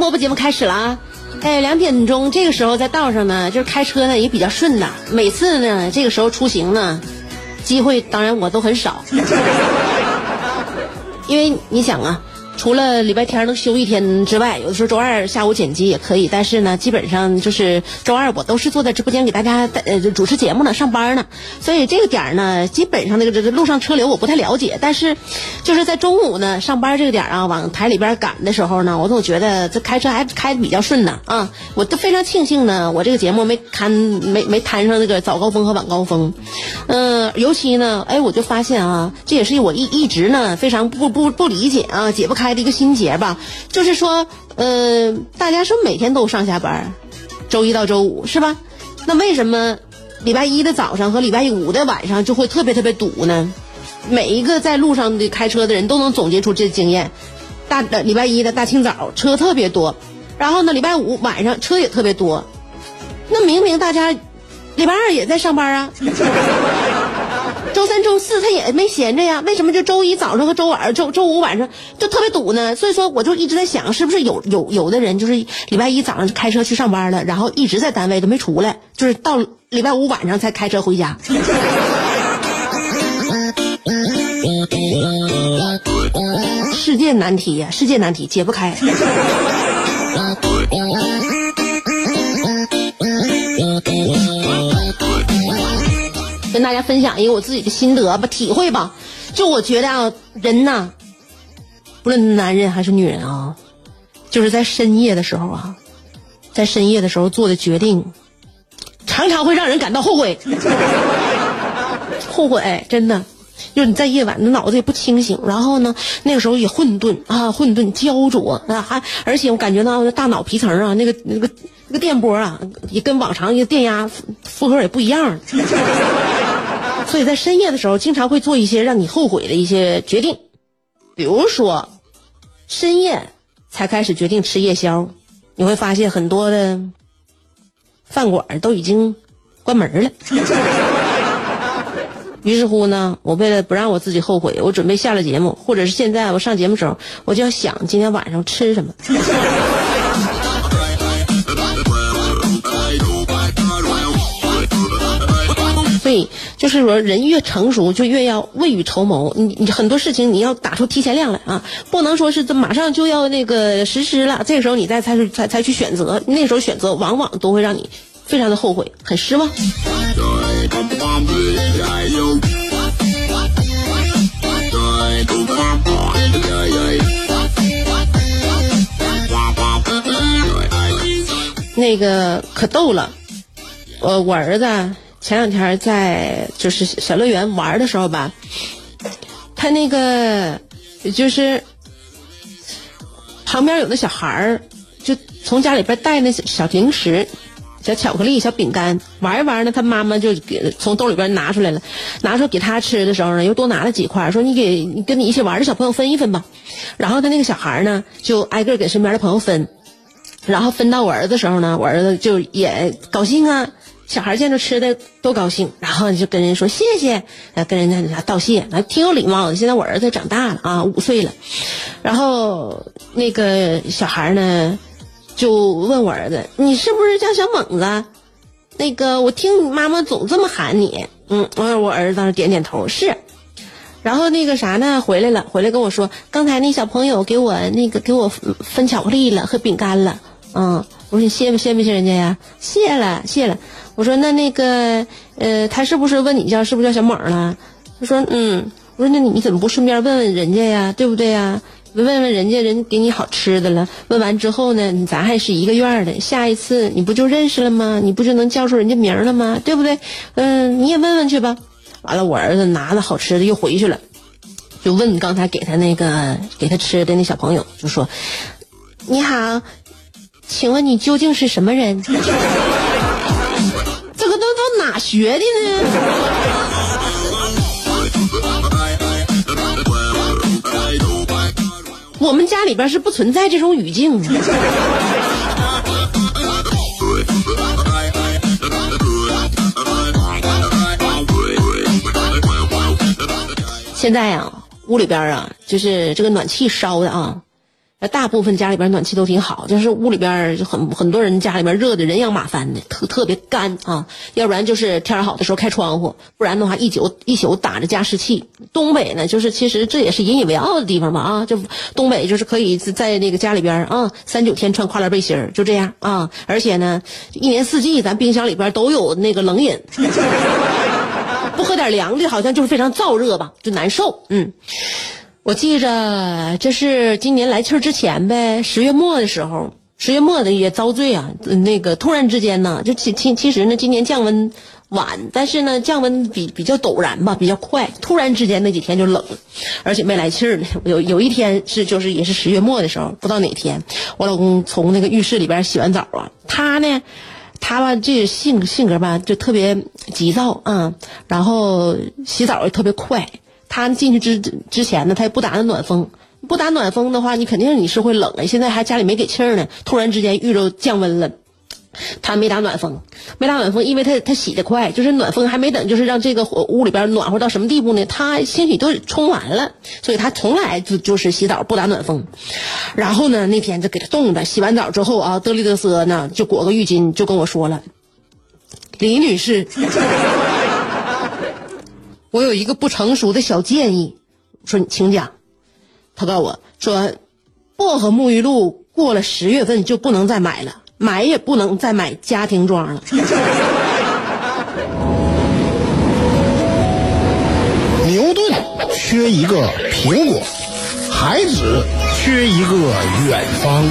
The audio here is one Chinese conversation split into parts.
播播节目开始了啊！哎，两点钟这个时候在道上呢，就是开车呢也比较顺的。每次呢这个时候出行呢，机会当然我都很少，因为你想啊。除了礼拜天能休一天之外，有的时候周二下午剪辑也可以。但是呢，基本上就是周二我都是坐在直播间给大家呃主持节目呢，上班呢。所以这个点儿呢，基本上那个这这路上车流我不太了解。但是就是在中午呢上班这个点儿啊，往台里边赶的时候呢，我总觉得这开车还开的比较顺呢啊。我都非常庆幸呢，我这个节目没摊没没摊上那个早高峰和晚高峰。嗯，尤其呢，哎，我就发现啊，这也是我一一直呢非常不不不理解啊，解不开。开的一个心结吧，就是说，呃，大家说每天都上下班，周一到周五是吧？那为什么礼拜一的早上和礼拜五的晚上就会特别特别堵呢？每一个在路上的开车的人都能总结出这经验。大礼拜一的大清早车特别多，然后呢，礼拜五晚上车也特别多。那明明大家礼拜二也在上班啊。周三、周四他也没闲着呀，为什么就周一早上和周晚、周周五晚上就特别堵呢？所以说，我就一直在想，是不是有有有的人就是礼拜一早上开车去上班了，然后一直在单位都没出来，就是到礼拜五晚上才开车回家。世界难题呀，世界难题解不开。分享一个我自己的心得吧，体会吧。就我觉得啊，人呐，不论男人还是女人啊，就是在深夜的时候啊，在深夜的时候做的决定，常常会让人感到后悔。后悔，真的，就是你在夜晚，你脑子也不清醒，然后呢，那个时候也混沌啊，混沌焦灼啊，还而且我感觉到大脑皮层啊，那个那个那个电波啊，也跟往常一个电压负荷也不一样。所以在深夜的时候，经常会做一些让你后悔的一些决定，比如说，深夜才开始决定吃夜宵，你会发现很多的饭馆都已经关门了。于是乎呢，我为了不让我自己后悔，我准备下了节目，或者是现在我上节目时候，我就要想今天晚上吃什么。是说，人越成熟，就越要未雨绸缪。你你很多事情，你要打出提前量来啊，不能说是这马上就要那个实施了，这个时候你再才才才去选择，那时候选择往往都会让你非常的后悔，很失望。那个可逗了，我我儿子。前两天在就是小乐园玩的时候吧，他那个就是旁边有那小孩儿，就从家里边带那小零食、小巧克力、小饼干玩一玩呢，他妈妈就给从兜里边拿出来了，拿出给他吃的时候呢，又多拿了几块，说你给跟你一起玩的小朋友分一分吧。然后他那个小孩呢，就挨个给身边的朋友分，然后分到我儿子时候呢，我儿子就也高兴啊。小孩见着吃的多高兴，然后就跟人说谢谢，跟人家道谢，啊，挺有礼貌的。现在我儿子长大了啊，五岁了，然后那个小孩呢，就问我儿子：“你是不是叫小猛子？”那个我听你妈妈总这么喊你，嗯，我我儿子当时点点头，是。然后那个啥呢，回来了，回来跟我说，刚才那小朋友给我那个给我分巧克力了和饼干了，嗯，我说你谢不谢不谢人家呀？谢了，谢了。我说那那个呃，他是不是问你叫是不是叫小猛了？他说嗯。我说那你怎么不顺便问问人家呀？对不对呀？问问人家人给你好吃的了。问完之后呢，咱还是一个院的，下一次你不就认识了吗？你不就能叫出人家名了吗？对不对？嗯，你也问问去吧。完了，我儿子拿了好吃的又回去了，就问刚才给他那个给他吃的那小朋友，就说：“你好，请问你究竟是什么人？这个都都哪学的呢？”我们家里边是不存在这种语境的。现在呀，屋里边啊，就是这个暖气烧的啊。大部分家里边暖气都挺好，就是屋里边很很多人家里边热的人仰马翻的，特特别干啊。要不然就是天好的时候开窗户，不然的话一宿一宿打着加湿器。东北呢，就是其实这也是引以为傲的地方嘛啊，就东北就是可以在那个家里边啊，三九天穿跨栏背心儿，就这样啊。而且呢，一年四季咱冰箱里边都有那个冷饮，不喝点凉的，好像就是非常燥热吧，就难受。嗯。我记着，这是今年来气儿之前呗，十月末的时候，十月末的也遭罪啊。那个突然之间呢，就其其其实呢，今年降温晚，但是呢，降温比比较陡然吧，比较快。突然之间那几天就冷，而且没来气儿呢。有有一天是就是也是十月末的时候，不知道哪天，我老公从那个浴室里边洗完澡啊，他呢，他吧这性性格吧就特别急躁啊，然后洗澡也特别快。他进去之之前呢，他也不打那暖风，不打暖风的话，你肯定你是会冷的。现在还家里没给气儿呢，突然之间遇着降温了，他没打暖风，没打暖风，因为他他洗的快，就是暖风还没等，就是让这个屋里边暖和到什么地步呢？他兴许都冲完了，所以他从来就就是洗澡不打暖风。然后呢，那天就给他冻的，洗完澡之后啊，嘚里嘚瑟呢，就裹个浴巾，就跟我说了，李女士。我有一个不成熟的小建议，说你请讲。他告诉我说，薄荷沐浴露过了十月份就不能再买了，买也不能再买家庭装了。牛顿缺一个苹果，孩子缺一个远方，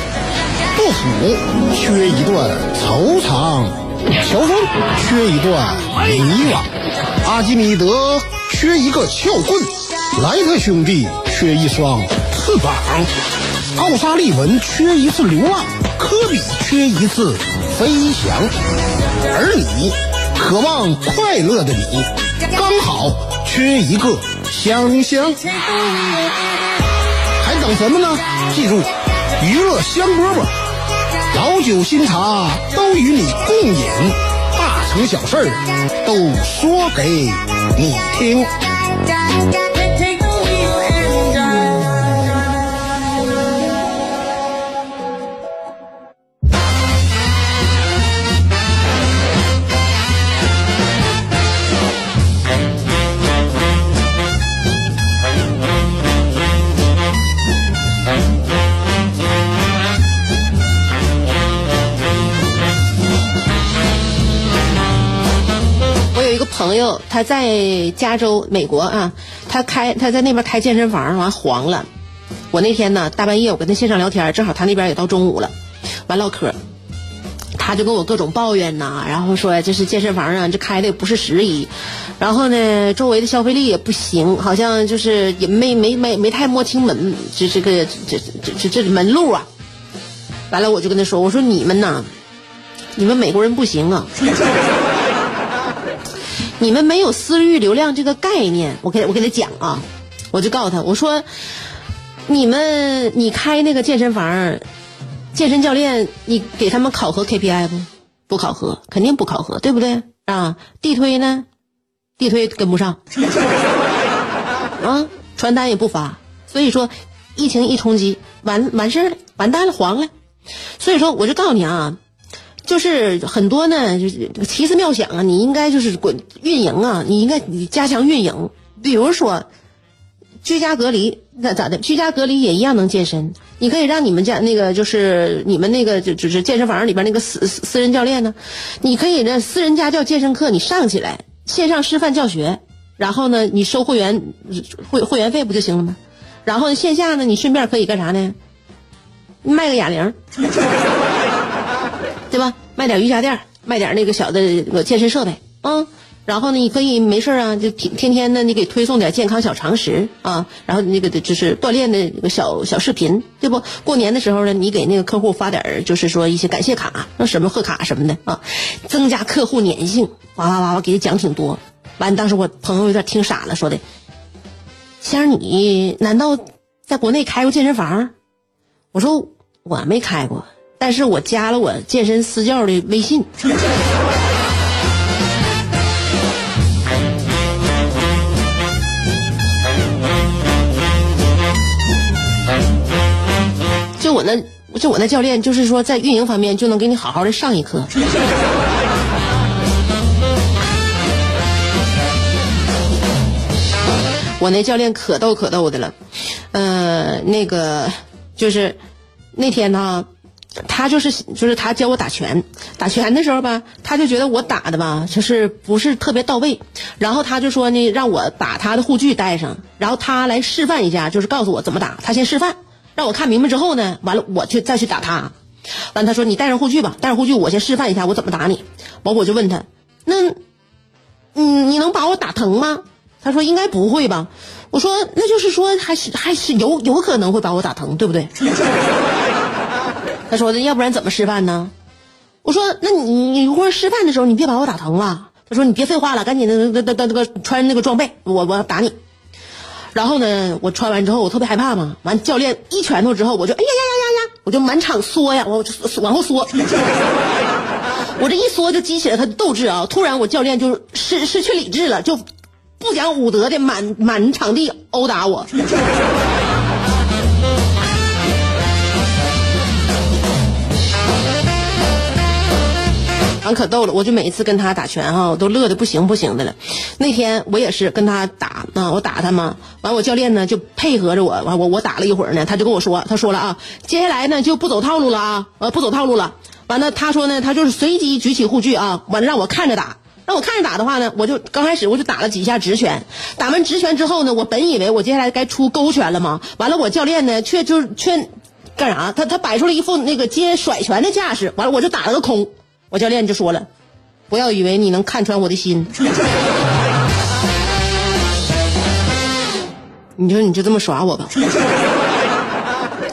杜甫缺一段惆怅，乔峰缺一段迷惘。阿基米德缺一个撬棍，莱特兄弟缺一双翅膀，奥沙利文缺一次流浪，科比缺一次飞翔，而你，渴望快乐的你，刚好缺一个香香。还等什么呢？记住，娱乐香饽饽，老酒新茶都与你共饮。成小事儿都说给你听。朋友他在加州美国啊，他开他在那边开健身房，完黄了。我那天呢大半夜我跟他线上聊天，正好他那边也到中午了，完唠嗑，他就跟我各种抱怨呐，然后说这是健身房啊，这开的也不是时宜，然后呢周围的消费力也不行，好像就是也没没没没太摸清门这这个这这这这门路啊。完了我就跟他说，我说你们呐，你们美国人不行啊。你们没有私域流量这个概念，我给我给他讲啊，我就告诉他，我说，你们你开那个健身房，健身教练，你给他们考核 KPI 不？不考核，肯定不考核，对不对啊？地推呢？地推跟不上，啊，传单也不发，所以说，疫情一冲击，完完事儿了，完蛋了，黄了，所以说我就告诉你啊。就是很多呢，就是奇思妙想啊，你应该就是滚运营啊，你应该你加强运营。比如说，居家隔离那咋的？居家隔离也一样能健身。你可以让你们家那个就是你们那个就就是健身房里边那个私私私人教练呢，你可以呢私人家教健身课你上起来，线上示范教学，然后呢你收会员会会员费不就行了吗？然后线下呢你顺便可以干啥呢？卖个哑铃，对吧？卖点瑜伽垫，卖点那个小的那个健身设备，嗯。然后呢，你可以没事啊，就天天天的你给推送点健康小常识啊，然后那个就是锻炼的小小视频，对不？过年的时候呢，你给那个客户发点就是说一些感谢卡，那什么贺卡什么的啊，增加客户粘性，哇哇哇哇，给他讲挺多。完，当时我朋友有点听傻了，说的：“先生，你难道在国内开过健身房？”我说：“我没开过，但是我加了我健身私教的微信。”就我那，就我那教练，就是说在运营方面就能给你好好的上一课。我那教练可逗可逗的了，呃，那个就是那天呢，他就是就是他教我打拳，打拳的时候吧，他就觉得我打的吧，就是不是特别到位，然后他就说呢，让我把他的护具带上，然后他来示范一下，就是告诉我怎么打，他先示范。让我看明白之后呢，完了我去再去打他。完他说你带上护具吧，带上护具我先示范一下我怎么打你。完我就问他，那，嗯，你能把我打疼吗？他说应该不会吧。我说那就是说还是还是有有可能会把我打疼，对不对？他说的要不然怎么示范呢？我说那你一会儿示范的时候你别把我打疼了。他说你别废话了，赶紧的那那那那个穿那个装备，我我打你。然后呢，我穿完之后我特别害怕嘛，完教练一拳头之后，我就哎呀呀呀呀呀，我就满场缩呀，我就往后缩，我这一缩就激起了他的斗志啊！突然我教练就失失去理智了，就不讲武德的满满场地殴打我。可逗了，我就每一次跟他打拳哈，我都乐的不行不行的了。那天我也是跟他打啊，我打他嘛，完我教练呢就配合着我，完我我打了一会儿呢，他就跟我说，他说了啊，接下来呢就不走套路了啊，呃不走套路了。完了他说呢，他就是随机举起护具啊，完了让我看着打，让我看着打的话呢，我就刚开始我就打了几下直拳，打完直拳之后呢，我本以为我接下来该出勾拳了嘛，完了我教练呢却就是却干啥？他他摆出了一副那个接甩拳的架势，完了我就打了个空。我教练就说了：“不要以为你能看穿我的心。”你说你就这么耍我吧？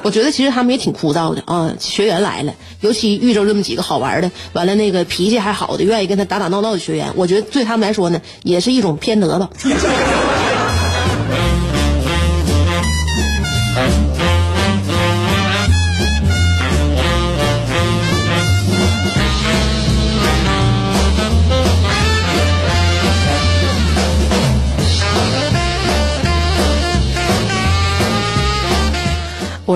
我觉得其实他们也挺枯燥的啊。学员来了，尤其遇着这么几个好玩的，完了那个脾气还好的，愿意跟他打打闹闹的学员，我觉得对他们来说呢，也是一种偏得吧。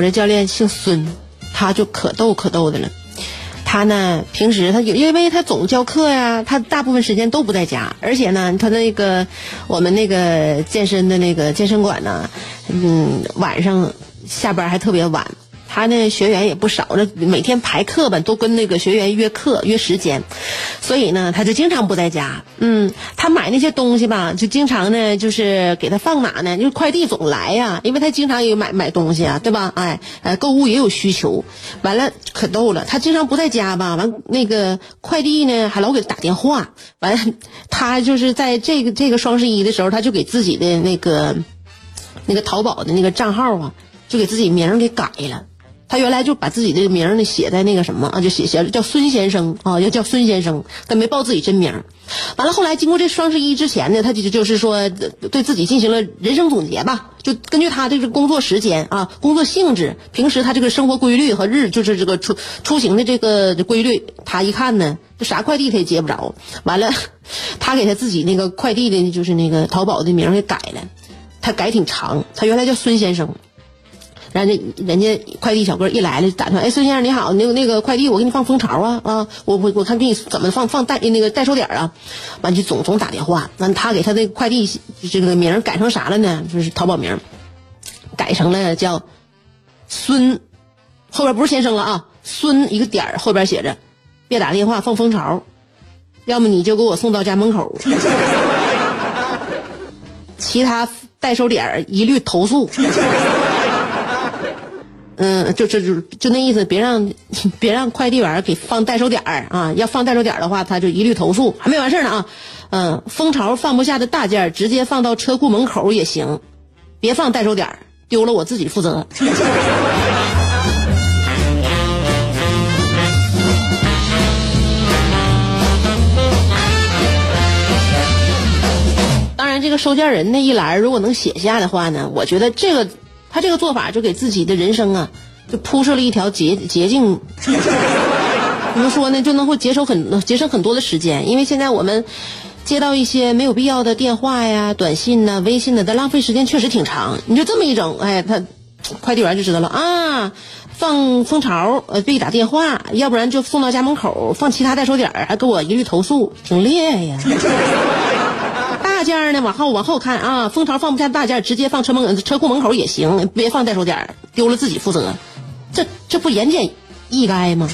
我这教练姓孙，他就可逗可逗的了。他呢，平时他有，因为他总教课呀，他大部分时间都不在家。而且呢，他那个我们那个健身的那个健身馆呢，嗯，晚上下班还特别晚。他那学员也不少，那每天排课吧，都跟那个学员约课约时间，所以呢，他就经常不在家。嗯，他买那些东西吧，就经常呢，就是给他放哪呢？就快递总来呀，因为他经常也买买东西啊，对吧？哎，呃，购物也有需求。完了，可逗了，他经常不在家吧？完，那个快递呢，还老给他打电话。完，他就是在这个这个双十一的时候，他就给自己的那个那个淘宝的那个账号啊，就给自己名儿给改了。他原来就把自己的名呢写在那个什么啊，就写写叫孙先生啊，要叫孙先生，他没报自己真名。完了后来经过这双十一之前呢，他就就是说对自己进行了人生总结吧，就根据他这个工作时间啊、工作性质、平时他这个生活规律和日就是这个出出行的这个规律，他一看呢，这啥快递他也接不着。完了，他给他自己那个快递的就是那个淘宝的名给改了，他改挺长，他原来叫孙先生。然后人家快递小哥一来了，打算，哎，孙先生你好，那个那个快递我给你放蜂巢啊啊，我我我看给你怎么放放代那个代收点啊，完就总总打电话，完他给他那个快递这个名改成啥了呢？就是淘宝名，改成了叫孙，后边不是先生了啊，孙一个点后边写着，别打电话放蜂巢，要么你就给我送到家门口，其他代收点一律投诉。嗯，就就就就那意思，别让 别让快递员给放代收点儿啊！要放代收点的话，他就一律投诉。还没完事儿呢啊！嗯，蜂巢放不下的大件直接放到车库门口也行，别放代收点，丢了我自己负责。当然，这个收件人那一栏如果能写下的话呢，我觉得这个他这个做法就给自己的人生啊，就铺设了一条捷捷径。怎么说呢？就能会节省很节省很多的时间，因为现在我们接到一些没有必要的电话呀、短信呐、微信呐，它浪费时间确实挺长。你就这么一整，哎，他快递员就知道了啊，放蜂巢呃别打电话，要不然就送到家门口，放其他代收点还给我一律投诉，挺厉害呀。大件儿呢，往后往后看啊，蜂巢放不下大件，直接放车门车库门口也行，别放代收点，丢了自己负责，这这不言简意赅吗？